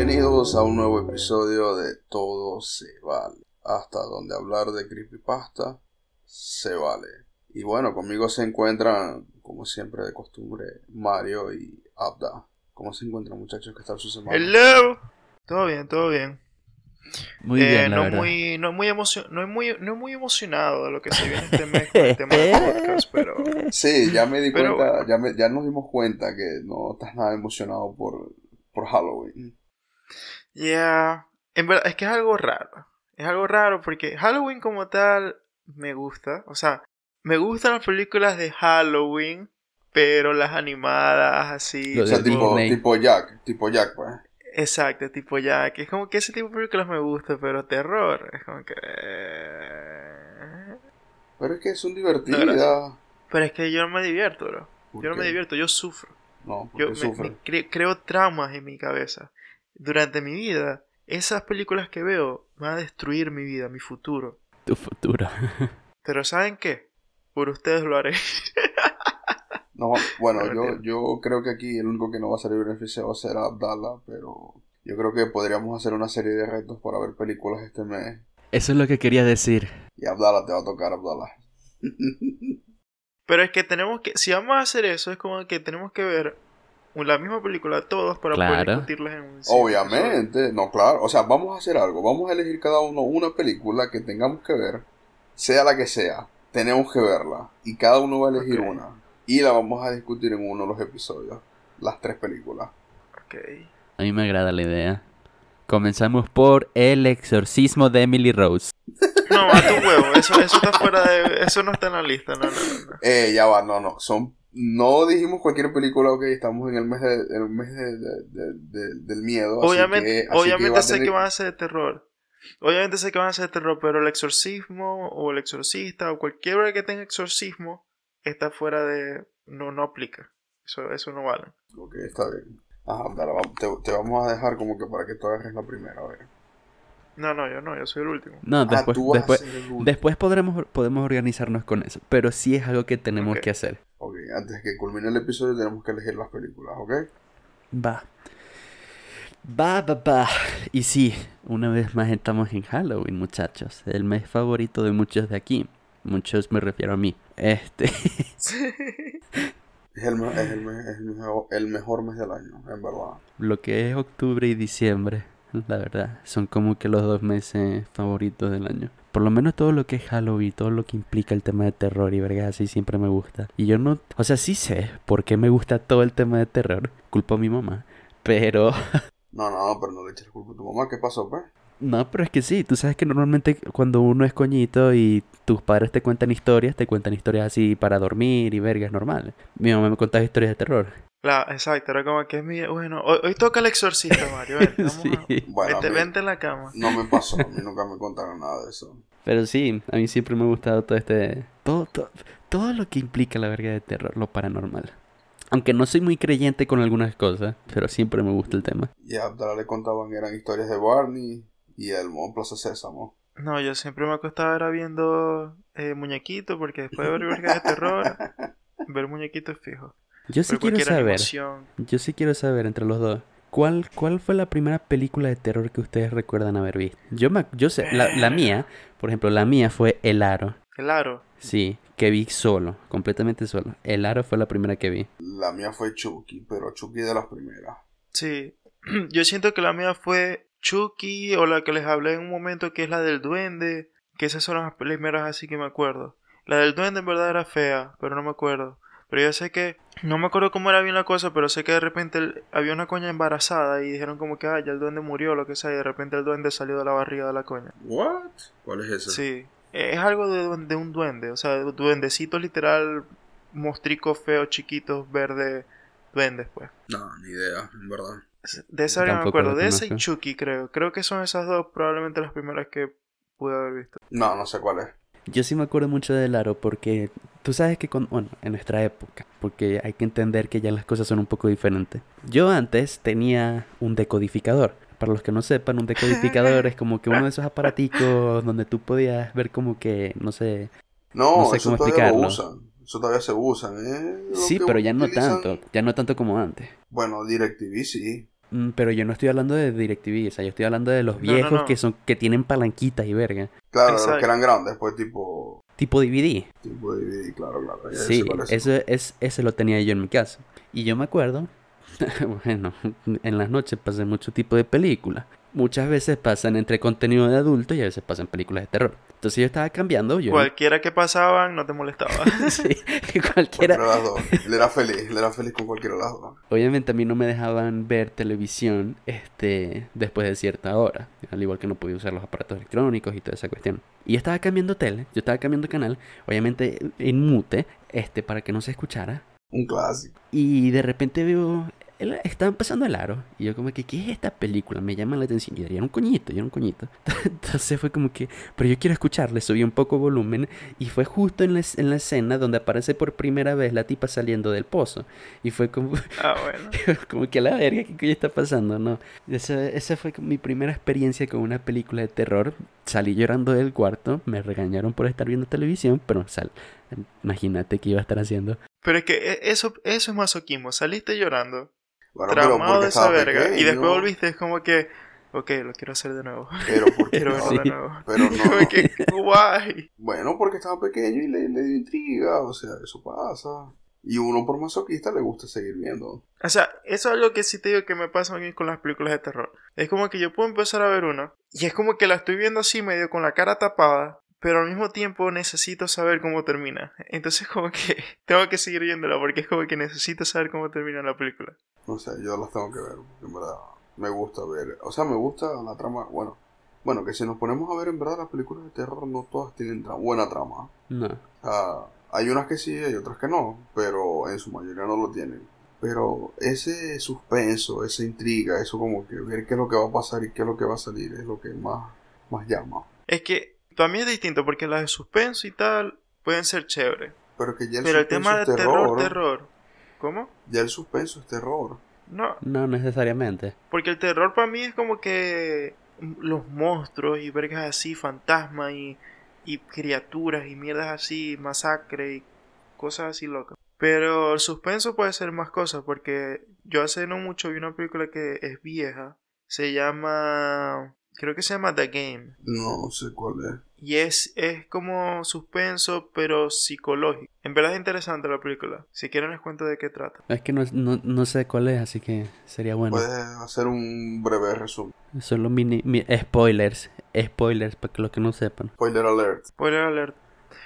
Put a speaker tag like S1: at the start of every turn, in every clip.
S1: Bienvenidos a un nuevo episodio de Todo se vale. Hasta donde hablar de creepypasta se vale. Y bueno, conmigo se encuentran, como siempre de costumbre, Mario y Abda. ¿Cómo se encuentran muchachos que están su semana?
S2: Hello. Todo bien, todo bien.
S3: Muy
S2: Eh,
S3: bien, la
S2: no,
S3: verdad.
S2: muy, no, muy no, muy, no muy emocionado de lo que se viene este mes con el tema del podcast, pero
S1: Sí, ya me di
S2: Pero
S1: cuenta, ya, me- ya nos dimos cuenta que no estás nada emocionado por, por Halloween.
S2: Ya, en verdad es que es algo raro. Es algo raro porque Halloween como tal me gusta, o sea, me gustan las películas de Halloween, pero las animadas así,
S1: O sea, tipo, Jack, tipo Jack, pues.
S2: exacto, tipo que es como que ese tipo de películas me gusta, pero terror, es como que eh,
S1: Pero es que son
S2: No,
S1: divertidas.
S2: gracias. pero es que yo no me divierto, bro.
S1: ¿Por
S2: Yo no me divierto, yo sufro.
S1: No,
S2: Yo me- me cre- creo traumas en mi cabeza. Durante mi vida, esas películas que veo van a destruir mi vida, mi futuro.
S3: Tu futuro.
S2: Pero ¿saben qué? Por ustedes lo haré.
S1: No, bueno,
S2: No,
S1: yo, yo creo que aquí el único que no va a salir beneficiado será Abdallah, pero yo creo que podríamos hacer una serie de retos para ver películas este mes.
S3: Eso es lo que quería decir.
S1: Y Abdallah te va a tocar, Abdallah.
S2: Pero es que tenemos que, si vamos a hacer eso, es como que tenemos que ver la misma película todos para poder discutirlas en un.
S1: Obviamente, no, claro. O sea, vamos a hacer algo. Vamos a elegir cada uno una película que tengamos que ver, sea la que sea. Tenemos que verla. Y cada uno va a elegir una. Y la vamos a discutir en uno de los episodios. Las tres películas.
S2: Ok.
S3: A mí me agrada la idea. Comenzamos por El exorcismo de Emily Rose.
S2: No, a tu huevo, eso, eso está fuera de, eso no está en la lista, no, no, no, no.
S1: Eh, ya va, no, no. Son, no dijimos cualquier película, ok. Estamos en el mes, de, el mes de- de- de- de- del miedo. así
S2: Obviamente,
S1: que- así que
S2: obviamente sé
S1: tener-
S2: que van a ser de terror. Obviamente sé que van a ser de terror, pero el exorcismo o el exorcista o cualquiera que tenga exorcismo está fuera de... No, no aplica. Eso, eso no vale.
S1: Ok, está bien. Ajá, te, te vamos a dejar como que para que tú agarres la primera, a ver.
S2: No, no, yo no, yo soy el último.
S3: No,
S1: Ah,
S3: después, después,
S1: último.
S3: después podremos, podemos organizarnos con eso. Pero sí es algo que tenemos que hacer.
S1: Ok, antes que culmine el episodio tenemos que elegir las películas, ¿ok?
S3: Va. Va, va, va. Y sí, una vez más estamos en Halloween, muchachos. El mes favorito de muchos de aquí. Muchos me refiero a mí. Este.
S1: Es el, me- es el, es el mejor, el mejor mes del año, en verdad.
S3: Lo que es octubre y diciembre, la verdad, son como que los dos meses favoritos del año. Por lo menos todo lo que es Halloween, todo lo que implica el tema de terror y vergas así siempre me gusta. Y yo no, o sea, sí sé por qué me gusta todo el tema de terror, culpo a mi mamá. Pero,
S1: No, no, pero no le eches culpa a tu mamá. ¿Qué pasó, pues?
S3: no, pero es que sí, tú sabes que normalmente cuando uno es coñito y tus padres te cuentan historias, te cuentan historias así para dormir y vergas normal. Mi mamá me contaba historias de terror.
S2: La, exacto, era como que es mi... Bueno, hoy, hoy toca el exorcista, Mario. Ven, vamos a-
S3: Sí.
S1: Bueno, a
S2: vente,
S1: mí
S2: vente en la cama.
S1: no me pasó, a mí nunca me contaron nada de eso.
S3: Pero sí, a mí siempre me ha gustado todo este. Todo, todo, todo lo que implica la verga de terror, lo paranormal. Aunque no soy muy creyente con algunas cosas, pero siempre me gusta el tema.
S1: Y a Abdala le contaban eran historias de Barney y Elmo en Plaza Sésamo.
S2: No, yo siempre me acostaba era viendo eh, muñequitos porque después de ver vergas de terror, ver muñequitos es fijo.
S3: Yo sí quiero saber,
S2: animación.
S3: yo sí quiero saber entre los dos. ¿Cuál, ¿Cuál fue la primera película de terror que ustedes recuerdan haber visto? Yo, me, yo sé, la, la mía, por ejemplo, la mía fue El Aro.
S2: El aro.
S3: Sí, que vi solo, completamente solo. El Aro fue la primera que vi.
S1: La mía fue Chucky, pero Chucky de las primeras.
S2: Sí. Yo siento que la mía fue Chucky o la que les hablé en un momento que es la del duende. Que esas son las primeras así que me acuerdo. La del duende en verdad era fea, pero no me acuerdo. Pero yo sé que, no me acuerdo cómo era bien la cosa, pero sé que de repente el- había una coña embarazada y dijeron como que, ah, ya el duende murió o lo que sea, y de repente el duende salió de la barriga de la coña.
S1: ¿What? ¿Cuál es ese?
S2: Sí, es algo de, un duende, o sea, duendecitos literal, mostricos feos, chiquitos, verdes, duendes, pues.
S1: No, ni idea, en verdad.
S2: De esa no me acuerdo, de esa y. Chucky creo. Creo que son esas dos probablemente las primeras que pude haber visto.
S1: No, no sé cuál es.
S3: Yo sí me acuerdo mucho del aro porque tú sabes que con, bueno, en nuestra época, porque hay que entender que ya las cosas son un poco diferentes. Yo antes tenía un decodificador. Para los que no sepan, un decodificador es como que uno de esos aparaticos donde tú podías ver como que, no sé,
S1: No,
S3: No sé
S1: eso
S3: cómo
S1: todavía lo
S3: explicarlo.
S1: usan. Eso todavía se usan, ¿eh? Lo
S3: sí, pero ya no tanto, ya no tanto como antes.
S1: Bueno, DirecTV sí.
S3: Mm, Pero yo no estoy hablando de DirecTV, o sea, yo estoy hablando de los
S2: No, no,
S3: viejos
S2: no.
S3: que son que tienen palanquitas y verga.
S1: Claro, los que eran grandes, pues tipo,
S3: Tipo DVD.
S1: tipo DVD, claro, claro. ya
S3: Sí, eso es, ese lo tenía yo en mi casa. Y yo me acuerdo, bueno, en las noches pasan mucho tipo de películas. Muchas veces pasan entre contenido de adulto y a veces pasan películas de terror. Entonces yo estaba cambiando, yo...
S2: Cualquiera que pasaban no te molestaba.
S3: sí, cualquiera...
S1: Cualquiera de las dos. Él era feliz, él era feliz con cualquiera de las dos.
S3: Obviamente a mí no me dejaban ver televisión este, después de cierta hora, al igual que no podía usar los aparatos electrónicos y toda esa cuestión. Y yo estaba cambiando tele, yo estaba cambiando canal, obviamente en mute, este, para que no se escuchara.
S1: Un clásico.
S3: Y de repente veo, el- estaba empezando el aro, y yo como que, ¿qué es esta película? Me llama la atención, y era un coñito, y era un coñito. Entonces fue como que, pero yo quiero escucharle, subí un poco volumen, y fue justo en la, en la escena donde aparece por primera vez la tipa saliendo del pozo. Y fue como,
S2: ah, bueno.
S3: como que a la verga, ¿qué coño está pasando? No. Esa, esa fue mi primera experiencia con una película de terror. Salí llorando del cuarto, me regañaron por estar viendo televisión, pero sal, imagínate qué iba a estar haciendo.
S2: Pero es que e- eso, eso es masoquismo. Saliste llorando,
S1: Bueno,
S2: traumado de esa verga, y después volviste, es como que, ok, lo quiero hacer de nuevo.
S1: Pero porque
S2: Quiero verlo
S3: Sí.
S2: de nuevo.
S1: Pero no.
S2: Que, guay.
S1: Bueno, porque estaba pequeño y le, le dio intriga, o sea, eso pasa. Y uno por masoquista le gusta seguir viendo.
S2: O sea, eso es algo que sí te digo que me pasa a mí con las películas de terror. Es como que yo puedo empezar a ver una y es como que la estoy viendo así medio con la cara tapada, pero al mismo tiempo necesito saber cómo termina. Entonces como que tengo que seguir viéndola porque es como que necesito saber cómo termina la película.
S1: No sé, yo las tengo que ver, en verdad me gusta ver. O sea, me gusta la trama. Bueno, bueno, que si nos ponemos a ver en verdad las películas de terror, no todas tienen tra- buena trama.
S3: No.
S1: Sea, hay unas que sí, hay otras que no, pero en su mayoría no lo tienen. Pero ese suspenso, esa intriga, eso como que ver qué es lo que va a pasar y qué es lo que va a salir, es lo que más, más llama.
S2: Es que para mí es distinto porque las de suspenso y tal pueden ser chéveres.
S1: Pero que ya el
S2: Pero el
S1: suspenso
S2: tema de
S1: es
S2: terror, terror. ¿Cómo?
S1: Ya el suspenso es terror.
S2: No,
S3: No necesariamente.
S2: Porque el terror para mí es como que los monstruos y vergas así, fantasmas y, y criaturas y mierdas así, masacre y cosas así locas. Pero el suspenso puede ser más cosas porque yo hace no mucho vi una película que es vieja. Se llama... Creo que se llama The Game.
S1: No sé cuál es.
S2: Y es, es como suspenso pero psicológico. En verdad es interesante la película. Si quieren les cuento de qué trata.
S3: Es que no, no, no sé cuál es, así que sería bueno.
S1: Puedes hacer un breve resumen.
S3: Solo mini, mi- spoilers. Spoilers, para que los que no sepan.
S1: Spoiler alert.
S2: Spoiler alert.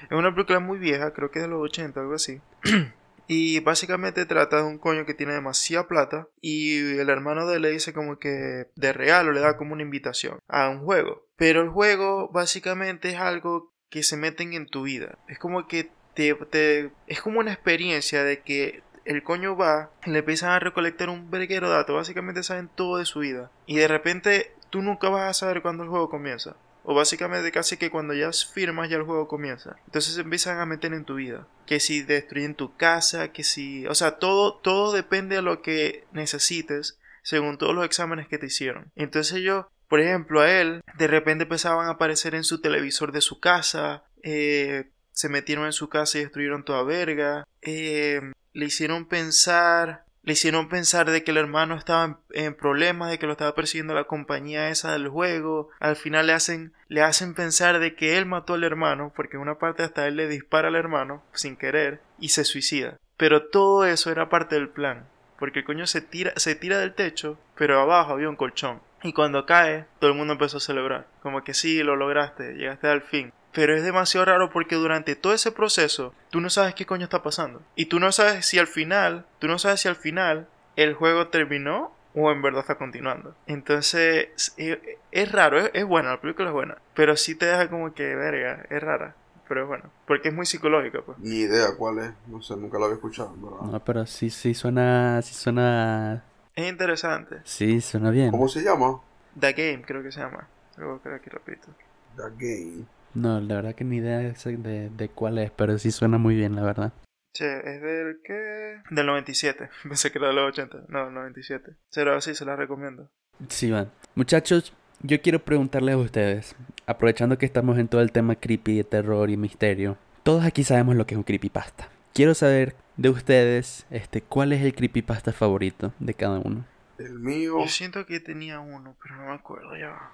S2: Es una película muy vieja, creo que es de los 80, algo así. y básicamente trata de un coño que tiene demasiada plata y el hermano de él le dice como que de regalo le da como una invitación a un juego. Pero el juego básicamente es algo que se meten en tu vida. Es como que te, te- es como una experiencia de que el coño va, le empiezan a recolectar un verguero de datos, básicamente saben todo de su vida. Y de repente tú nunca vas a saber cuándo el juego comienza. O básicamente casi que cuando ya firmas ya el juego comienza. Entonces se empiezan a meter en tu vida. Que si destruyen tu casa, que si... O sea, todo, todo depende de lo que necesites según todos los exámenes que te hicieron. Entonces yo, por ejemplo, a él, de repente empezaban a aparecer en su televisor de su casa. eh, se metieron en su casa y destruyeron toda verga. eh, le hicieron pensar le hicieron pensar de que el hermano estaba en, problemas, de que lo estaba persiguiendo la compañía esa del juego. Al final le hacen, le hacen pensar de que él mató al hermano, porque en una parte hasta él le dispara al hermano sin querer y se suicida. Pero todo eso era parte del plan, porque el coño se tira, se tira del techo, pero abajo había un colchón. Y cuando cae, todo el mundo empezó a celebrar. Como que sí, lo lograste, llegaste al fin. Pero es demasiado raro porque durante todo ese proceso tú no sabes qué coño está pasando. Y tú no sabes si al final, tú no sabes si al final el juego terminó o en verdad está continuando. Entonces es, es raro, es, es buena, la película es buena. Pero sí te deja como que, verga, es rara. Pero es bueno, porque es muy psicológica, pues.
S1: Ni idea cuál es. No sé, nunca la había escuchado, ¿verdad?
S3: No, pero sí, sí suena, sí suena,
S2: Es interesante.
S3: sí suena bien.
S1: ¿Cómo se llama?
S2: The Game creo que se llama. Luego creo que repito.
S1: The Game.
S3: No, la verdad que ni idea de, de, cuál es, pero sí suena muy bien, la verdad.
S2: Che, es del que... Del 97. Pensé que era de los 80. No, del 97. Pero sí, se la recomiendo.
S3: Sí, van. Muchachos, yo quiero preguntarles a ustedes, aprovechando que estamos en todo el tema creepy, de terror y misterio. Todos aquí sabemos lo que es un creepypasta. Quiero saber de ustedes, este, cuál es el creepypasta favorito de cada uno.
S1: El mío.
S2: Yo siento que tenía uno, pero no me acuerdo ya.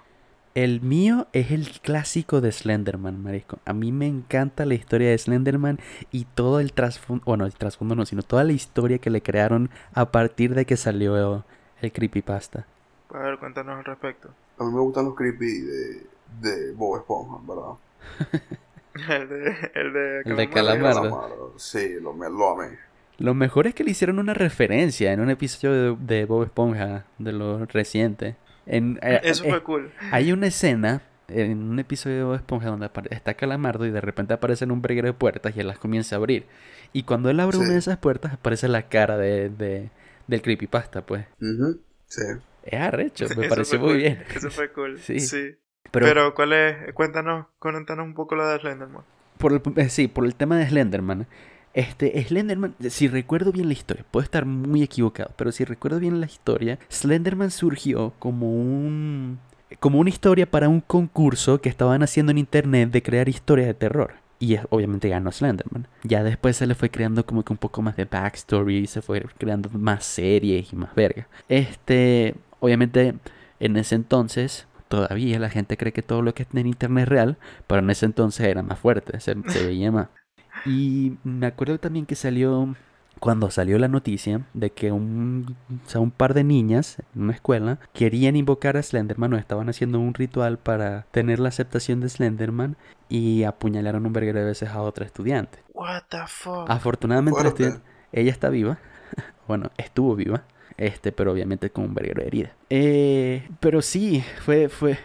S3: El mío es el clásico de Slenderman, marisco. A mí me encanta la historia de Slenderman y todo el trasfondo, bueno, el trasfondo no, sino toda la historia que le crearon a partir de que salió el creepypasta.
S2: A ver, cuéntanos al respecto.
S1: A mí me gustan los creepy de, de Bob Esponja, ¿verdad?
S2: el de, el de
S3: El de
S2: Calamardo.
S1: Sí, lo, me- lo amé.
S3: Lo mejor es que le hicieron una referencia en un episodio de, de Bob Esponja, de lo reciente. En, eh,
S2: Eso
S3: eh,
S2: fue cool.
S3: Hay una escena en un episodio de Esponja donde está Calamardo y de repente aparecen un breguero de puertas y él las comienza a abrir. Y cuando él abre
S1: Sí.
S3: una de esas puertas aparece la cara de, de- del creepypasta, pues.
S1: Ujú, Sí.
S3: Es arrecho, me
S2: Eso
S3: pareció muy
S2: cool.
S3: bien.
S2: Eso fue cool.
S3: Sí.
S2: sí.
S3: Pero,
S2: Pero, ¿cuál es? Cuéntanos, cuéntanos un poco la de Slenderman.
S3: por el, eh, sí, por el tema de Slenderman. Este, Slenderman, si recuerdo bien la historia, puedo estar muy equivocado, pero si recuerdo bien la historia, Slenderman surgió como un como una historia para un concurso que estaban haciendo en internet de crear historias de terror. Y obviamente ganó Slenderman. Ya después se le fue creando como que un poco más de backstory, se fue creando más series y más verga. Este, obviamente en ese entonces todavía la gente cree que todo lo que está en internet es real, pero en ese entonces era más fuerte, se veía más. Y me acuerdo también que salió, cuando salió la noticia de que un, o sea, un par de niñas en una escuela querían invocar a Slenderman o estaban haciendo un ritual para tener la aceptación de Slenderman y apuñalaron un verguero de veces a otra estudiante.
S2: What the fuck?
S3: Afortunadamente la estudiante- ella está viva, bueno, estuvo viva, este, pero obviamente con un verguero de herida. Eh, pero sí, fue, fue,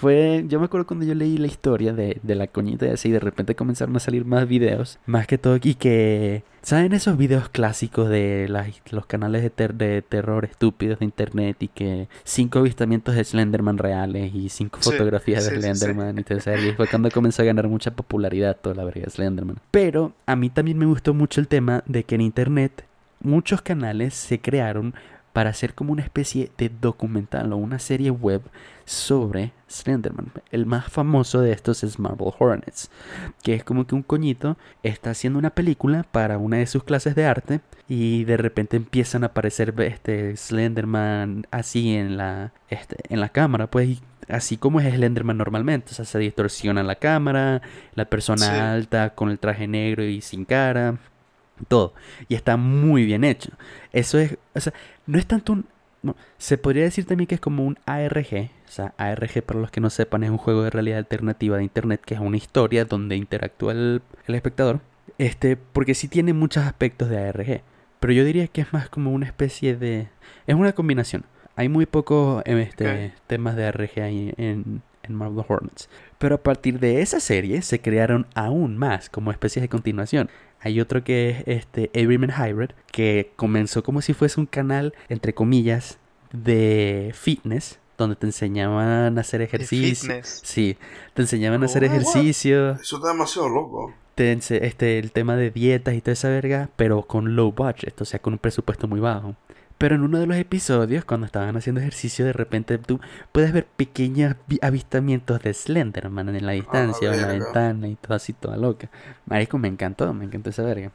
S3: fue, yo me acuerdo cuando yo leí la historia de, de la coñita y de repente comenzaron a salir más videos, más que todo, y que, ¿saben esos videos clásicos de las- los canales de, ter- de terror estúpidos de internet y que cinco avistamientos de Slenderman reales y cinco
S2: Sí,
S3: fotografías de
S2: sí, sí, sí.
S3: Slenderman y todo eso? Y fue cuando comenzó a ganar mucha popularidad toda la verga de Slenderman. Pero a mí también me gustó mucho el tema de que en internet muchos canales se crearon para hacer como una especie de documental o una serie web sobre Slenderman. El más famoso de estos es Marble Hornets, que es como que un coñito está haciendo una película para una de sus clases de arte y de repente empiezan a aparecer este Slenderman así en la este, en la cámara, pues así como es Slenderman normalmente, o sea, se distorsiona la cámara, la persona
S2: Sí.
S3: alta con el traje negro y sin cara, todo. Y está muy bien hecho. Eso es, o sea, no es tanto un... no, se podría decir también que es como un ARG. O sea, ARG, para los que no sepan, es un juego de realidad alternativa de internet que es una historia donde interactúa el, el espectador. Este, porque sí tiene muchos aspectos de ARG. Pero yo diría que es más como una especie de... Es una combinación. Hay muy pocos este, temas de ARG ahí en, en Marvel Hornets. Pero a partir de esa serie se crearon aún más como especies de continuación. Hay otro que es este Everyman Hybrid, que comenzó como si fuese un canal, entre comillas, de fitness, donde te enseñaban a hacer ejercicio.
S2: fitness.
S3: Sí, te enseñaban a hacer
S1: Oh, what?
S3: ejercicio,
S1: Eso está demasiado loco.
S3: te este, el tema de dietas y toda esa verga, pero con low budget, o sea, con un presupuesto muy bajo. Pero en uno de los episodios, cuando estaban haciendo ejercicio, de repente tú puedes ver pequeños vi- avistamientos de Slenderman en la distancia, o en la ventana y todo así, toda loca. Marico, me encantó, me encantó esa verga.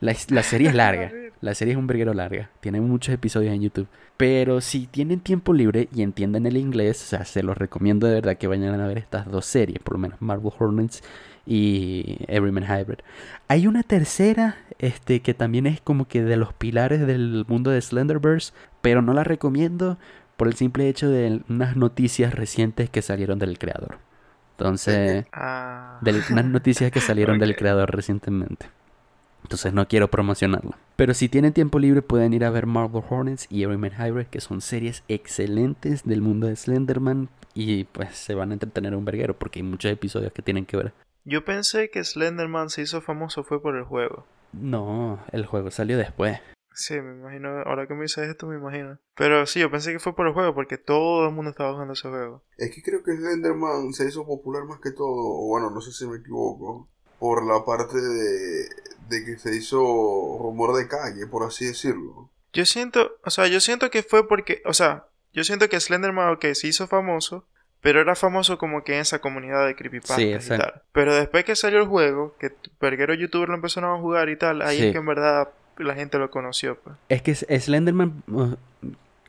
S3: La, la serie es larga, la serie es un verguero larga, tiene muchos episodios en YouTube. Pero si tienen tiempo libre y entienden el inglés, o sea, se los recomiendo de verdad que vayan a ver estas dos series, por lo menos Marvel Hornets y Everyman Hybrid. Hay una tercera, este, que también es como que de los pilares del mundo de Slenderverse, pero no la recomiendo por el simple hecho de unas noticias recientes que salieron del creador. Entonces,
S2: Ah.
S3: de unas noticias que salieron del creador recientemente. Entonces no quiero promocionarlo. Pero si tienen tiempo libre pueden ir a ver Marvel Hornets y Everyman Hybrid, que son series excelentes del mundo de Slenderman. Y pues se van a entretener un verguero porque hay muchos episodios que tienen que ver.
S2: Yo pensé que Slenderman se hizo famoso fue por el juego.
S3: No, el juego salió después.
S2: Sí, me imagino, ahora que me dices esto me imagino. Pero sí, yo pensé que fue por el juego porque todo el mundo estaba jugando ese juego.
S1: Es que creo que Slenderman se hizo popular más que todo, o bueno, no sé si me equivoco, por la parte de, de que se hizo rumor de calle, por así decirlo.
S2: Yo siento, o sea, yo siento que fue porque, o sea, yo siento que Slenderman, ok, se hizo famoso, pero era famoso como que en esa comunidad de creepypastas
S3: Sí,
S2: y tal. Pero después que salió el juego, que verguero youtuber lo empezaron a jugar y tal, ahí
S3: Sí.
S2: es que en verdad la gente lo conoció, pues.
S3: Es que Slenderman, uh,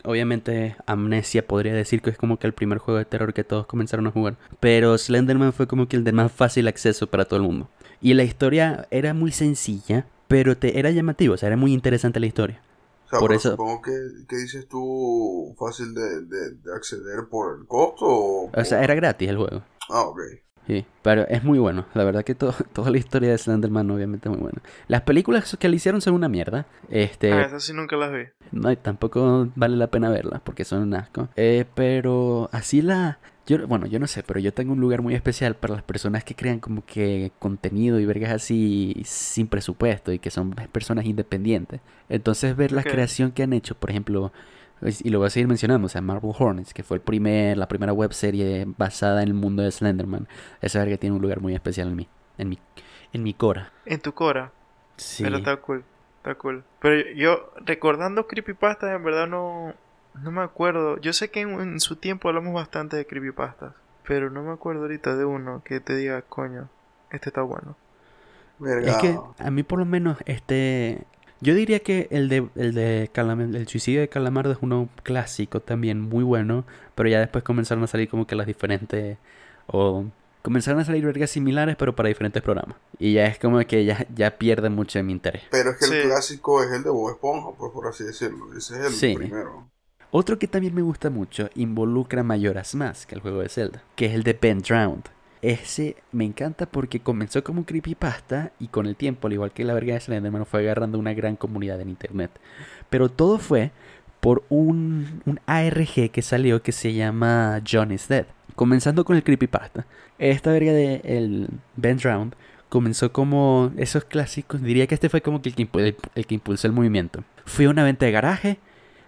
S3: obviamente Amnesia podría decir que es como que el primer juego de terror que todos comenzaron a jugar. Pero Slenderman fue como que el de más fácil acceso para todo el mundo. Y la historia era muy sencilla, pero te era llamativo, o sea, era muy interesante la historia.
S1: O sea,
S3: Por eso-
S1: supongo que, que dices tú fácil de, de, de acceder por el costo o...
S3: O sea, era gratis el juego.
S1: Ah, ok.
S3: Sí, pero es muy bueno. La verdad que todo, toda la historia de Slenderman obviamente es muy buena. Las películas que le hicieron son una mierda. Este,
S2: Ah, esas sí nunca las vi.
S3: no, y tampoco vale la pena verlas porque son un asco. Eh, pero así la... Yo, bueno, yo no sé, pero yo tengo un lugar muy especial para las personas que crean como que contenido y vergas así sin presupuesto y que son personas independientes. Entonces ver la creación que han hecho, por ejemplo, y lo voy a seguir mencionando, o sea, Marvel Hornets, que fue el primer, la primera web serie basada en el mundo de Slenderman. Esa verga tiene un lugar muy especial en mí, en mi, en mi cora.
S2: En tu Cora.
S3: Sí.
S2: Pero está cool. Está cool. Pero yo, yo, recordando creepypastas, en verdad no, no me acuerdo. Yo sé que en, en su tiempo hablamos bastante de creepypastas. Pero no me acuerdo ahorita de uno que te diga, coño, este está bueno.
S1: Verga.
S3: Es que a mí por lo menos este yo diría que el de el de Calam- el suicidio de Calamardo es uno clásico también muy bueno, pero ya después comenzaron a salir como que las diferentes o comenzaron a salir vergas similares pero para diferentes programas y ya es como que ya ya pierde mucho de mi interés.
S1: Pero es que
S2: Sí.
S1: el clásico es el de Bob Esponja, pues por así decirlo. Ese es el
S3: Sí.
S1: primero.
S3: Otro que también me gusta mucho involucra Mayoras Mask, el juego de Zelda, que es el de Ben Drowned. Ese me encanta porque comenzó como un creepypasta y con el tiempo, al igual que la verga de Slenderman, fue agarrando una gran comunidad en internet. Pero todo fue por un, un ARG que salió que se llama John is Dead. Comenzando con el creepypasta. Esta verga de el Ben Drowned comenzó como esos clásicos. Diría que este fue como que el que, el que impulsó el movimiento. Fui a una venta de garaje,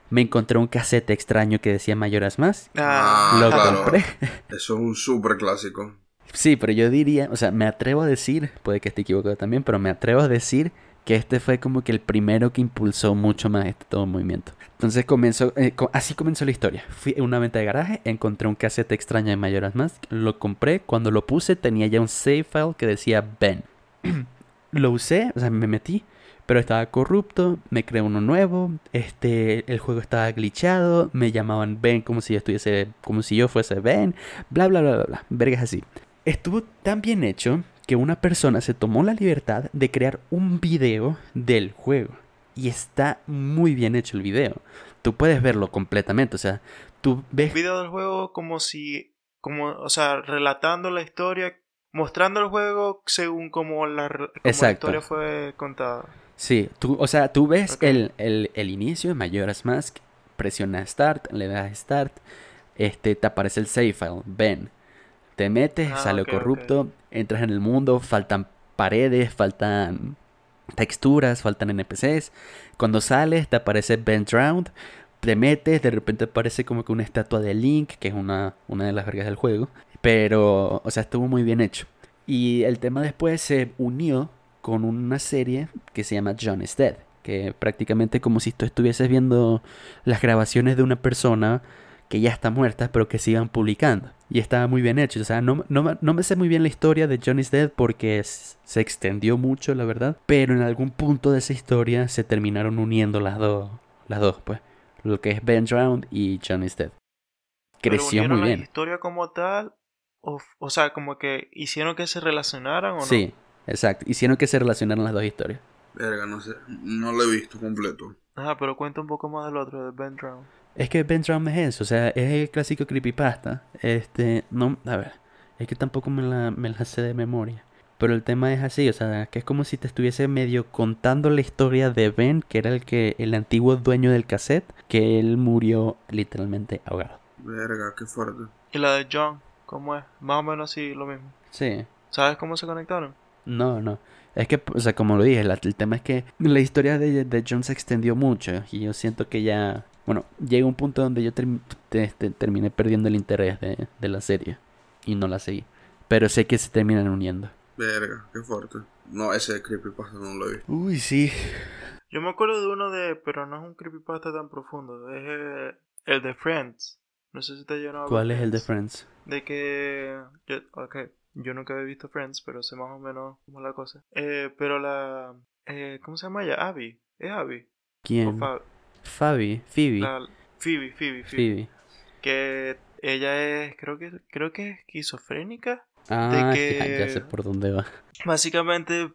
S3: me encontré un cassette extraño que decía Mayoras Más.
S2: Ah,
S3: Lo
S1: claro.
S3: compré.
S1: Eso es un súper clásico.
S3: Sí, pero yo diría, o sea, me atrevo a decir, puede que esté equivocado también, pero me atrevo a decir que este fue como que el primero que impulsó mucho más este todo movimiento. Entonces comenzó, eh, co- así comenzó la historia. Fui a una venta de garaje, encontré un cassette extraño de Mayoras Mask, lo compré, cuando lo puse tenía ya un save file que decía Ben. lo usé, o sea, me metí, pero estaba corrupto, me creé uno nuevo, este, el juego estaba glitchado, me llamaban Ben como si yo estuviese, como si yo fuese Ben, bla bla bla bla bla, vergas así. Estuvo tan bien hecho que una persona se tomó la libertad de crear un video del juego. Y está muy bien hecho el video. Tú puedes verlo completamente, o sea, tú ves...
S2: video del juego como si, como, o sea, relatando la historia, mostrando el juego según como la, como la historia fue contada.
S3: Sí, tú, o sea, tú ves el, el, el inicio de Majora's Mask, presionas Start, le das Start, este, te aparece el save file, ven, te metes,
S2: Ah,
S3: sale corrupto, entras en el mundo, faltan paredes, faltan texturas, faltan NPCs, cuando sales te aparece Ben Drowned, te metes, de repente aparece como que una estatua de Link, que es una, una de las vergas del juego, pero, o sea, estuvo muy bien hecho. Y el tema después se unió con una serie que se llama John is Dead, que prácticamente como si tú estuvieses viendo las grabaciones de una persona que ya está muerta, pero que sigan publicando. Y estaba muy bien hecho. O sea, no, no, me- no me sé muy bien la historia de John is Dead porque se extendió mucho, la verdad. Pero en algún punto de esa historia se terminaron uniendo las dos, las dos, pues. Lo que es Ben Drowned y John is Dead. Creció muy
S2: la
S3: bien.
S2: historia como tal, o, o sea, como que hicieron que se relacionaran o no.
S3: Sí, exacto. Hicieron que se relacionaran las dos historias.
S1: Verga, no sé. No lo he visto completo.
S2: Ajá, pero cuenta un poco más del otro, de Ben Drown.
S3: Es que Ben Drowned es eso, o sea, es el clásico creepypasta. Este, no, a ver, es que tampoco me la, me la sé de memoria. Pero el tema es así, o sea, que es como si te estuviese medio contando la historia de Ben, que era el que, el antiguo dueño del cassette, que él murió literalmente ahogado.
S1: Verga, qué fuerte.
S2: Y la de John, ¿cómo es? Más o menos así, lo mismo.
S3: Sí.
S2: ¿Sabes cómo se conectaron?
S3: No, no. Es que, o sea, como lo dije, la- el tema es que la historia de, de John se extendió mucho y yo siento que ya, bueno, llega un punto donde yo term- te- este, terminé perdiendo el interés de, de la serie y no la seguí. Pero sé que se terminan uniendo.
S1: Verga, qué fuerte. No, ese de Creepypasta no lo visto.
S3: Uy, sí.
S2: Yo me acuerdo de uno de, pero no es un creepypasta tan profundo, es eh, el de Friends. No sé si te llenó algo
S3: ¿Cuál es el de Friends?
S2: De que, yo, ok, yo nunca había visto Friends, pero sé más o menos cómo es la cosa. Eh, pero la, eh, ¿cómo se llama ella? Abby, ¿es Abby?
S3: ¿Quién?
S2: Fa-
S3: Fabi, Phoebe.
S2: la- Phoebe, Phoebe, Phoebe.
S3: Phoebe.
S2: Que ella es, creo que, creo que es esquizofrénica.
S3: Ah,
S2: que-
S3: ya, ya sé por dónde va.
S2: Básicamente,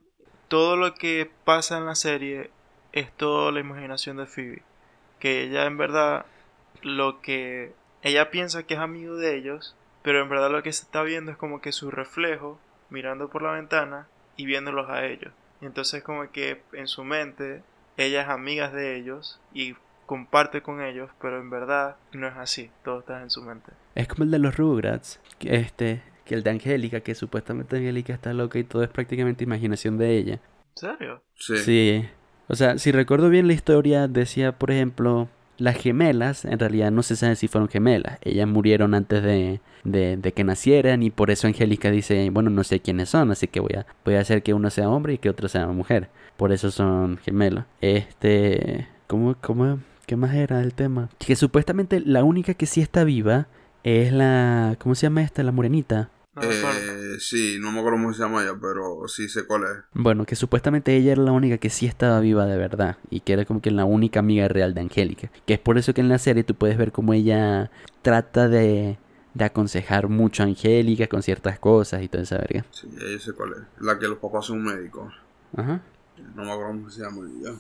S2: todo lo que pasa en la serie es toda la imaginación de Phoebe. Que ella en verdad, lo que ella piensa que es amigo de ellos, pero en verdad lo que se está viendo es como que su reflejo mirando por la ventana y viéndolos a ellos. Y entonces como que en su mente ella es amiga de ellos y comparte con ellos, pero en verdad no es así, todo está en su mente.
S3: Es como el de los Rugrats, que este, que el de Angélica, que supuestamente Angélica está loca y todo es prácticamente imaginación de ella.
S2: ¿En serio?
S1: Sí.
S3: Sí. O sea, si recuerdo bien la historia, decía, por ejemplo, las gemelas, en realidad no se sabe si fueron gemelas. Ellas murieron antes de, de, de que nacieran y por eso Angélica dice, bueno, no sé quiénes son, así que voy a, voy a hacer que uno sea hombre y que otro sea mujer. Por eso son gemelos. Este, ¿cómo, cómo, qué más era el tema? Que supuestamente la única que sí está viva es la, ¿cómo se llama esta? La morenita.
S2: No.
S1: Eh, sí, no me acuerdo cómo se llama ella, pero sí sé cuál es.
S3: Bueno, que supuestamente ella era la única que sí estaba viva de verdad y que era como que la única amiga real de Angélica. Que es por eso que en la serie tú puedes ver cómo ella trata de, de aconsejar mucho a Angélica con ciertas cosas y toda esa verga.
S1: Sí, ella sé cuál es. La que los papás son médicos.
S3: Ajá.
S1: No me acuerdo cómo se llama ella.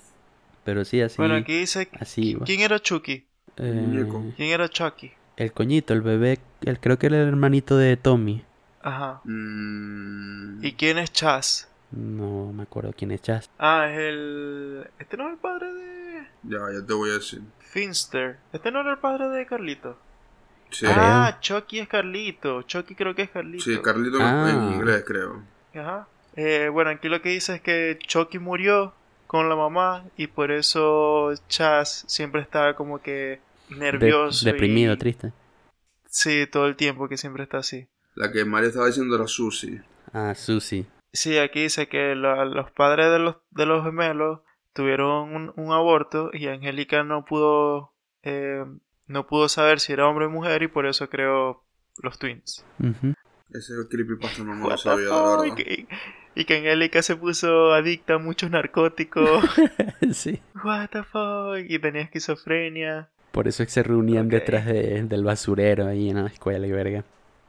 S3: Pero sí, así.
S2: Bueno, aquí dice...
S3: así va.
S2: ¿Quién era Chucky?
S3: Eh.
S2: ¿Quién era Chucky?
S3: el coñito, el bebé, el, creo que era el hermanito de Tommy.
S2: Ajá.
S1: Mm,
S2: ¿Y quién es Chaz?
S3: No me acuerdo quién es Chas.
S2: Ah, es el... Este no es el padre de...
S1: Ya, ya te voy a decir.
S2: Finster. Este no era el padre de Carlito.
S1: Sí,
S3: Creo.
S2: Ah, Chucky es Carlito. Chucky creo que es Carlito.
S1: sí Carlito
S3: Ah.
S1: en inglés, creo.
S2: Ajá. Eh, bueno, aquí lo que dice es que Chucky murió con la mamá y por eso Chaz siempre estaba como que
S3: De-
S2: nervioso.
S3: deprimido,
S2: y-
S3: triste.
S2: Sí, todo el tiempo que siempre está así.
S1: La que María estaba diciendo era Susie.
S3: Ah, Susie.
S2: Sí, aquí dice que la- los padres de los, de los gemelos tuvieron un, un aborto y Angélica no pudo eh, no pudo saber si era hombre o mujer y por eso creó los twins.
S3: Ujú.
S1: Ese creepypasta no me lo sabía, de
S2: fuck?
S1: verdad.
S2: Y que, y que Angélica se puso adicta a muchos narcóticos.
S3: sí.
S2: What the fuck? Y tenía esquizofrenia.
S3: Por eso es que se reunían detrás de- del basurero ahí en la escuela y verga.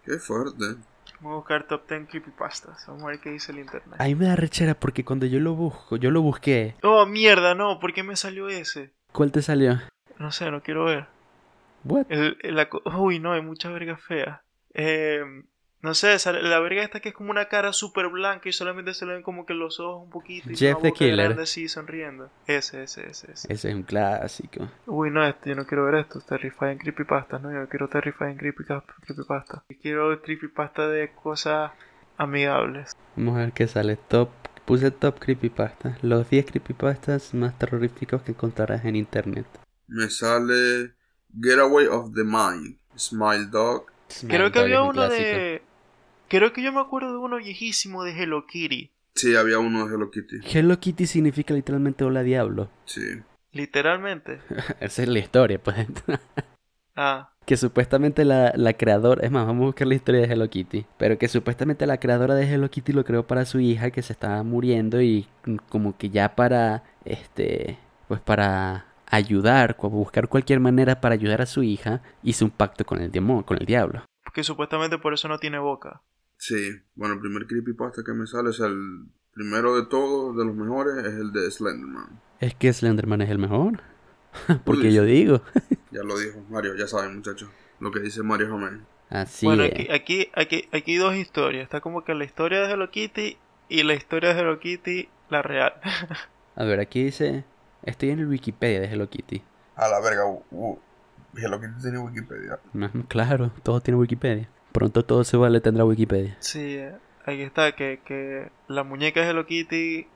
S1: Qué fuerte.
S2: Vamos a buscar top 10 creepypastas. Vamos a ver qué dice el internet.
S3: Ahí me da rechera porque cuando yo lo busco, yo lo busqué.
S2: Oh, mierda, no. ¿Por qué me salió ese?
S3: ¿Cuál te salió?
S2: No sé, no quiero ver.
S3: What?
S2: El, el- la Uy, no, hay muchas vergas feas. Eh, no sé, sale- la verga esta que es como una cara súper blanca y solamente se le ven como que los ojos un poquito y
S3: Jeff
S2: una
S3: the
S2: boca
S3: Killer.
S2: grande así sonriendo. Ese, ese, ese, ese.
S3: Ese es un clásico.
S2: Uy, no, este, yo no quiero ver esto. Terrifying creepypasta, no, yo quiero Terrifying creepypasta. Yo quiero creepypasta de cosas amigables.
S3: Vamos a ver qué sale. Top. Puse top creepypasta. Los 10 creepypastas más terroríficos que encontrarás en internet.
S1: Me sale Getaway of the Mind. Smile Dog.
S2: Creo que había uno
S3: clásico.
S2: de... Creo que yo me acuerdo de uno viejísimo de Hello Kitty.
S1: Sí, había uno de Hello Kitty.
S3: Hello Kitty significa literalmente hola diablo.
S1: Sí.
S2: Literalmente.
S3: Esa es la historia, pues.
S2: Ah,
S3: que supuestamente la, la creadora, es más, vamos a buscar la historia de Hello Kitty, pero que supuestamente la creadora de Hello Kitty lo creó para su hija que se estaba muriendo y como que ya para, este, pues para ayudar, buscar cualquier manera para ayudar a su hija, hizo un pacto con el demonio, con el diablo.
S2: porque supuestamente por eso no tiene boca.
S1: Sí. Bueno, el primer creepypasta que me sale es el primero de todos, de los mejores, es el de Slenderman.
S3: Es que Slenderman es el mejor. Porque yo digo.
S1: Ya lo dijo Mario, ya saben muchachos. Lo que dice Mario Romero.
S3: Así
S2: bueno,
S3: es.
S2: aquí, aquí, aquí, aquí hay dos historias. Está como que la historia de Hello Kitty y la historia de Hello Kitty, la real.
S3: A ver, aquí dice, estoy en el Wikipedia de Hello Kitty.
S1: A la verga, uh, Hello Kitty tiene Wikipedia.
S3: Ujú, Claro, todo tiene Wikipedia. Pronto todo se vale tendrá Wikipedia.
S2: sí, aquí está, que, que la muñeca de Hello Kitty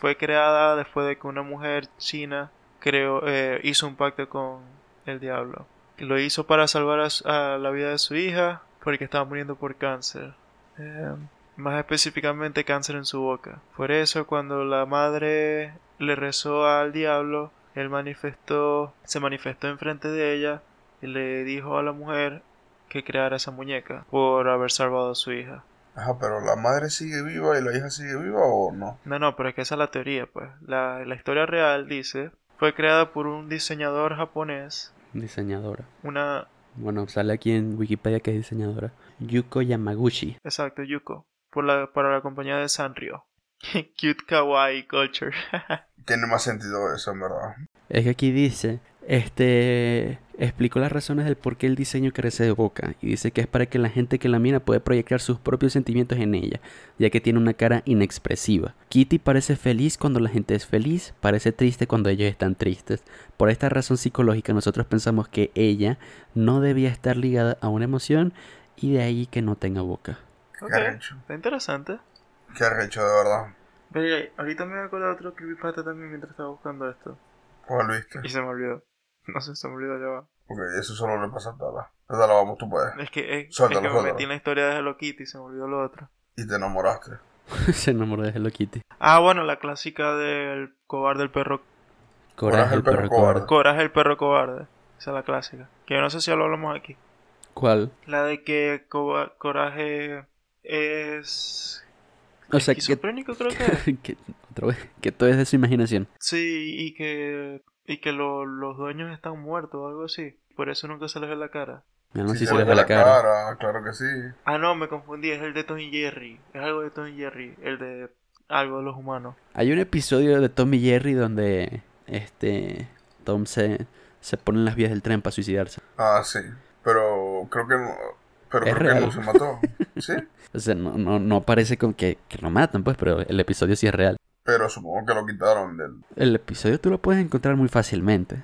S2: fue creada después de que una mujer china creó, eh, hizo un pacto con el diablo. Lo hizo para salvar a, a la vida de su hija porque estaba muriendo por cáncer. Eh, más específicamente cáncer en su boca. Por eso cuando la madre le rezó al diablo, él manifestó, se manifestó enfrente de ella y le dijo a la mujer que creara esa muñeca por haber salvado a su hija.
S1: Ajá, pero la madre sigue viva y la hija sigue viva o no?
S2: No, no, pero es que esa es la teoría, pues. La, la historia real dice, fue creada por un diseñador japonés
S3: Diseñadora.
S2: Una...
S3: Bueno, sale aquí en Wikipedia que es diseñadora. Yuko Yamaguchi.
S2: Exacto, Yuko. Por la, para la compañía de Sanrio. Cute Kawaii Culture.
S1: Tiene más sentido eso, en verdad.
S3: Es que aquí dice, este, explicó las razones del por qué el diseño carece de boca y dice que es para que la gente que la mira pueda proyectar sus propios sentimientos en ella, ya que tiene una cara inexpresiva. Kitty parece feliz cuando la gente es feliz, parece triste cuando ellos están tristes. Por esta razón psicológica nosotros pensamos que ella no debía estar ligada a una emoción y de ahí que no tenga boca.
S2: Ok,
S1: arrecho.
S2: está interesante.
S1: Qué arrecho, de verdad.
S2: Ve, ahorita me acuerdo de otro creepypasta también mientras estaba buscando esto.
S1: ¿Cuál viste?
S2: Y se me olvidó. No sé, se me olvidó ya va.
S1: Ok, eso solo le pasa a Tala. Tala, vamos, tú puedes.
S2: Es que, es,
S1: Suéltalo,
S2: es que me metí en la historia de Hello Kitty y se me olvidó lo otro.
S1: Y te enamoraste.
S3: Se enamoró de Hello Kitty.
S2: Ah, bueno, la clásica del cobarde el perro.
S3: Coraje el perro cobarde.
S2: Coraje el perro cobarde. Esa es la clásica. Que yo no sé si ya lo hablamos aquí.
S3: ¿Cuál?
S2: La de que coba- Coraje es.
S3: O sea, que,
S2: creo que
S3: que, otra vez, que todo es de su imaginación.
S2: Sí, y que. Y que lo- los dueños están muertos o algo así. Por eso nunca se les ve la cara.
S3: Mi alma
S1: Sí,
S3: se le
S1: ve
S3: la cara.
S1: Claro que sí.
S2: Ah, no, me confundí. Es el de Tom y Jerry. Es algo de Tom y Jerry. El de algo de los humanos.
S3: Hay un episodio de Tom y Jerry donde este Tom se, se pone en las vías del tren para suicidarse.
S1: Ah, sí. Pero creo que no. Pero
S3: Es
S1: creo que no se mató. ¿Sí?
S3: O sea, no, no, no parece como que, que lo matan, pues, pero el episodio sí es real.
S1: Pero supongo que lo quitaron del.
S3: El episodio tú lo puedes encontrar muy fácilmente.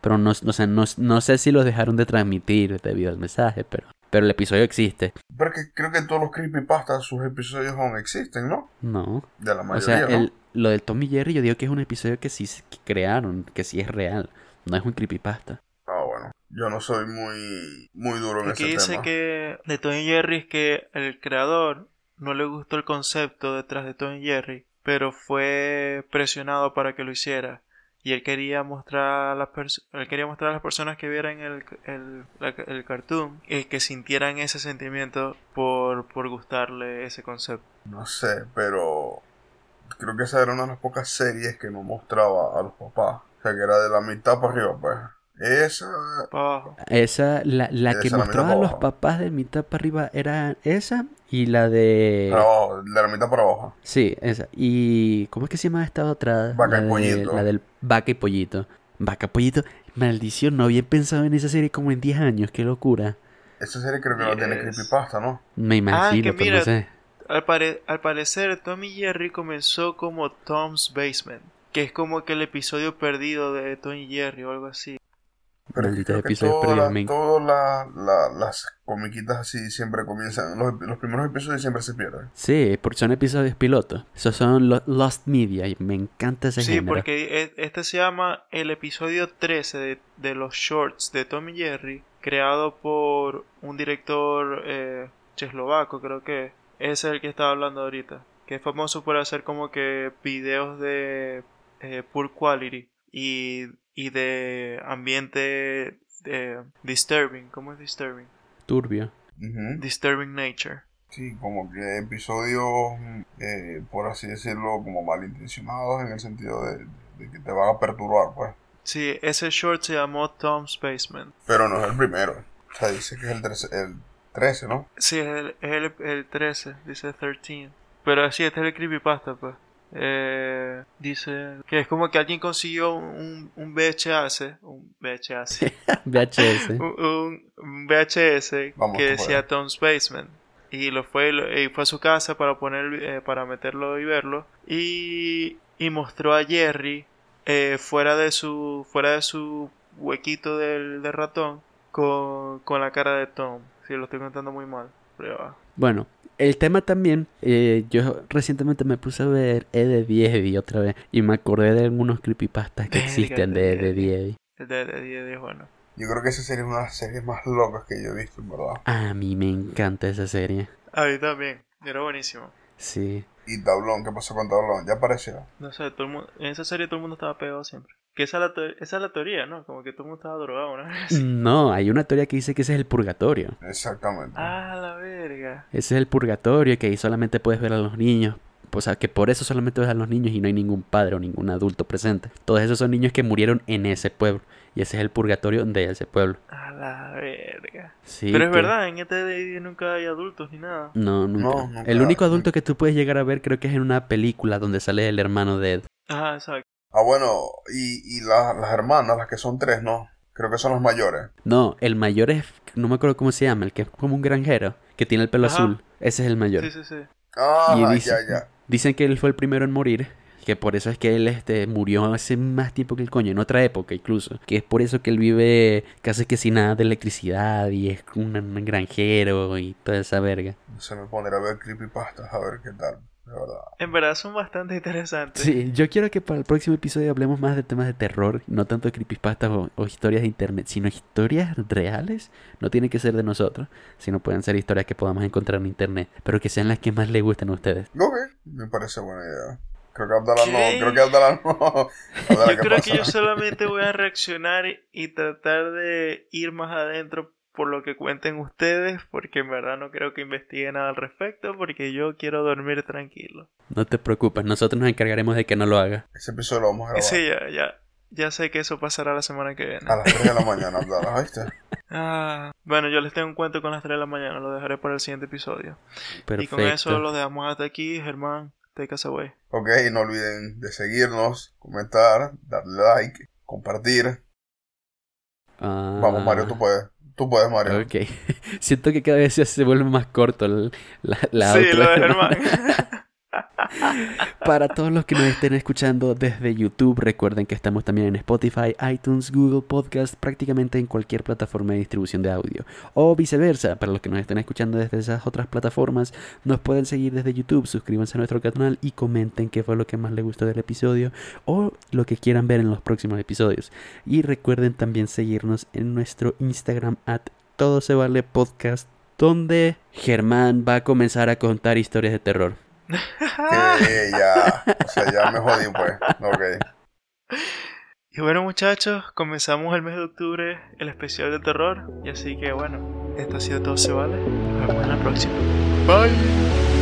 S3: Pero no, sé, no, no sé si lo dejaron de transmitir debido al mensaje, pero, pero el episodio existe.
S1: Pero que creo que todos los creepypastas, sus episodios aún existen, ¿no?
S3: No.
S1: De la
S3: O
S1: mayoría,
S3: sea,
S1: ¿no?
S3: el, lo del Tom y Jerry yo digo que es un episodio que sí se- que crearon, que sí es real. No es un creepypasta.
S1: Ah, bueno. Yo no soy muy, muy duro en
S2: Aquí
S1: ese
S2: dice
S1: tema.
S2: que de Tom y Jerry es que el creador no le gustó el concepto detrás de Tom y Jerry, pero fue presionado para que lo hiciera. Y él quería mostrar a las él quería mostrar las personas que vieran el, el, el cartoon eh, que sintieran ese sentimiento por, por gustarle ese concepto.
S1: No sé, pero creo que esa era una de las pocas series que no mostraba a los papás. O sea, que era de la mitad para arriba, pues. Esa...
S2: Abajo.
S3: Esa, la, la
S1: Esa
S3: que
S1: la
S3: mostraba a
S1: miraba
S3: los
S1: abajo.
S3: papás de mitad para arriba era esa y la de...
S1: Abajo, de la mitad para abajo.
S3: Sí, esa. Y... ¿Cómo es que se llama esta otra?
S1: Vaca
S3: la
S1: y
S3: de-
S1: Pollito.
S3: La del vaca y pollito. Vaca, pollito. Maldición, no había pensado en esa serie como en 10 años. Qué locura.
S1: Esa serie creo que no tiene creepypasta, ¿no?
S3: Me imagino,
S2: que
S3: pero
S2: mira,
S3: no sé.
S2: Al, pare- al parecer, Tom y Jerry comenzó como Tom's Basement, que es como que el episodio perdido de Tom y Jerry o algo así.
S1: Pero
S3: episodios
S1: todas la- la- las comiquitas así siempre comienzan. Los, los primeros episodios siempre se pierden.
S3: Sí, porque son episodios pilotos. Esos son lo- Lost Media y me encanta ese
S2: Sí,
S3: género.
S2: porque e- este se llama el episodio 13 de, de los shorts de Tom y Jerry, creado por un director eh, cheslovaco, creo que. Ese es el que estaba hablando ahorita. Que es famoso por hacer como que videos de eh, poor quality y, y de ambiente eh, disturbing. ¿Cómo es disturbing?
S3: Turbio.
S2: Disturbing nature.
S1: Sí, como que episodios, eh, por así decirlo, como malintencionados en el sentido de, de que te van a perturbar, pues.
S2: Sí, ese short se llamó Tom's Basement.
S1: Pero no es el primero. O sea, dice que es el 13, el 13 ¿no?
S2: Sí, es el, es el, el 13, dice 13. Pero sí, este es el creepypasta, pues. Eh, dice que es como que alguien consiguió un, un VHS, un VHS,
S3: VHS.
S2: un, VHS
S1: Vamos,
S2: que decía. Tom's Basement. Y lo fue, y fue a su casa para poner, eh, para meterlo y verlo. Y, y mostró a Jerry eh, fuera de su, fuera de su huequito del, del ratón con, con la cara de Tom. Si lo estoy contando muy mal. Pero ya va.
S3: Bueno, el tema también, eh, yo recientemente me puse a ver Ed de Diedi otra vez y me acordé de algunos creepypastas que existen de Ed de
S2: Ed de
S3: Diedi.
S2: El de, de 10 10, bueno.
S1: Yo creo que esa serie es una de las series más locas que yo he visto, en verdad.
S3: A mí me encanta esa serie.
S2: A mí también. Era buenísimo.
S3: Sí.
S1: Y Tablón, ¿qué pasó con Tablón? Ya apareció.
S2: No sé, todo el mundo, en esa serie todo el mundo estaba pegado siempre. Que esa es la, te- esa es la teoría, ¿no? Como que todo el mundo estaba drogado, ¿no?
S3: No, hay una teoría que dice que ese es el purgatorio.
S1: Exactamente.
S2: ah, la verga.
S3: Ese es el purgatorio, que ahí solamente puedes ver a los niños O sea, que por eso solamente ves a los niños y no hay ningún padre o ningún adulto presente. Todos esos son niños que murieron en ese pueblo. Y ese es el purgatorio de ese pueblo.
S2: A la verga.
S3: Sí,
S2: Pero es
S3: que-
S2: verdad, en este nunca hay adultos ni nada.
S3: No, nunca.
S1: No, nunca.
S3: El único adulto que tú puedes llegar a ver creo que es en una película donde sale el hermano de Ed.
S2: Ajá, exacto.
S1: Ah, bueno, y, y la- las hermanas, las que son tres, ¿no? Creo que son los mayores.
S3: No, el mayor es, no me acuerdo cómo se llama, el que es como un granjero, que tiene el pelo
S2: Ajá.
S3: azul. Ese es el mayor.
S2: Sí, sí, sí.
S1: Ah,
S3: Y dice-
S1: ya, ya.
S3: Dicen que él fue el primero en morir, que por eso es que él este, murió hace más tiempo que el coño, en otra época incluso. Que es por eso que él vive casi que sin nada de electricidad y es un, un granjero y toda esa verga.
S1: Se me pondrá a ver creepypastas a ver qué tal, de verdad.
S2: En verdad son bastante interesantes.
S3: Sí, yo quiero que para el próximo episodio hablemos más de temas de terror, no tanto de creepypastas o, o historias de internet, sino historias reales. No tienen que ser de nosotros, sino pueden ser historias que podamos encontrar en internet, pero que sean las que más les gusten a ustedes.
S1: Ok, me parece buena idea. Creo que Abdala no, creo que Abdala no. Abdala,
S2: Yo
S1: ¿qué
S2: creo
S1: pasa?
S2: que yo solamente voy a reaccionar y tratar de ir más adentro por lo que cuenten ustedes, porque en verdad no creo que investigue nada al respecto, porque yo quiero dormir tranquilo.
S3: No te preocupes, nosotros nos encargaremos de que no lo haga.
S1: Ese episodio lo vamos a grabar
S2: Sí, ya, ya, ya sé que eso pasará la semana que viene.
S1: a las 3 de la mañana, Abdala, ¿viste?
S2: Ah, bueno, yo les tengo un cuento con las 3 de la mañana, lo dejaré para el siguiente episodio.
S3: Perfecto.
S2: Y con eso lo dejamos hasta aquí, Germán, take us away.
S1: Ok, no olviden de seguirnos, comentar, darle like, compartir.
S3: Ah,
S1: Vamos, Mario, tú puedes. Tú puedes, Mario.
S3: Ok. Siento que cada vez se- se vuelve más corto el- la, la
S2: sí, lo de
S3: de
S2: Germán.
S3: Para todos los que nos estén escuchando desde YouTube, recuerden que estamos también en Spotify, iTunes, Google Podcast, prácticamente en cualquier plataforma de distribución de audio. O viceversa, para los que nos estén escuchando desde esas otras plataformas, nos pueden seguir desde YouTube, suscríbanse a nuestro canal y comenten qué fue lo que más les gustó del episodio o lo que quieran ver en los próximos episodios. Y recuerden también seguirnos en nuestro Instagram at podcast, donde Germán va a comenzar a contar historias de terror.
S1: Ya, o sea, ya me jodí, pues. Ok.
S2: Y bueno muchachos, comenzamos el mes de octubre, el especial de terror. Y así que bueno, esto ha sido todo se vale. Nos vemos en la próxima. Bye.